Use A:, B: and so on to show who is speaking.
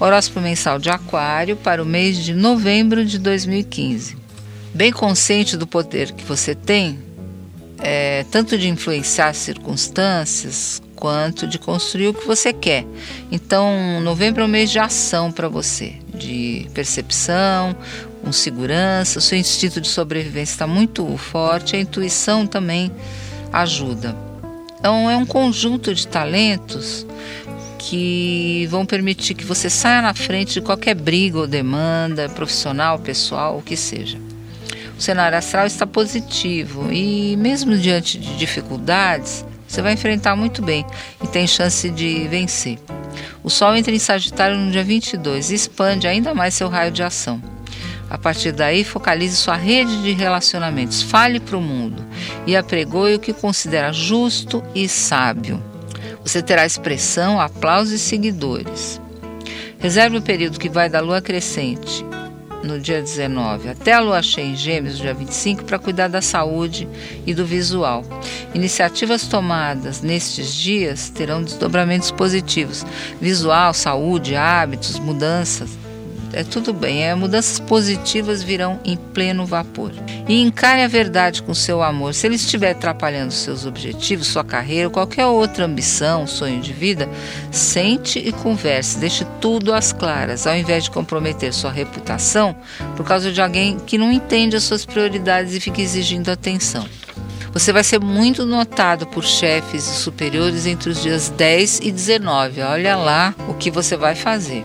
A: Horóscopo mensal de Aquário para o mês de novembro de 2015. Bem consciente do poder que você tem, é, tanto de influenciar circunstâncias quanto de construir o que você quer. Então, novembro é um mês de ação para você, de percepção, com segurança, o seu instinto de sobrevivência está muito forte, a intuição também ajuda. Então, é um conjunto de talentos que vão permitir que você saia na frente de qualquer briga ou demanda, profissional, pessoal, o que seja. O cenário astral está positivo e, mesmo diante de dificuldades, você vai enfrentar muito bem e tem chance de vencer. O Sol entra em Sagitário no dia 22 e expande ainda mais seu raio de ação. A partir daí, focalize sua rede de relacionamentos, fale para o mundo e apregoe o que considera justo e sábio. Você terá expressão, aplausos e seguidores. Reserve o período que vai da lua crescente, no dia 19, até a lua cheia em Gêmeos, dia 25, para cuidar da saúde e do visual. Iniciativas tomadas nestes dias terão desdobramentos positivos: visual, saúde, hábitos, mudanças é tudo bem, é, mudanças positivas virão em pleno vapor. E encare a verdade com seu amor. Se ele estiver atrapalhando seus objetivos, sua carreira, qualquer outra ambição, sonho de vida, sente e converse, deixe tudo às claras, ao invés de comprometer sua reputação por causa de alguém que não entende as suas prioridades e fica exigindo atenção. Você vai ser muito notado por chefes e superiores entre os dias 10 e 19. Olha lá o que você vai fazer.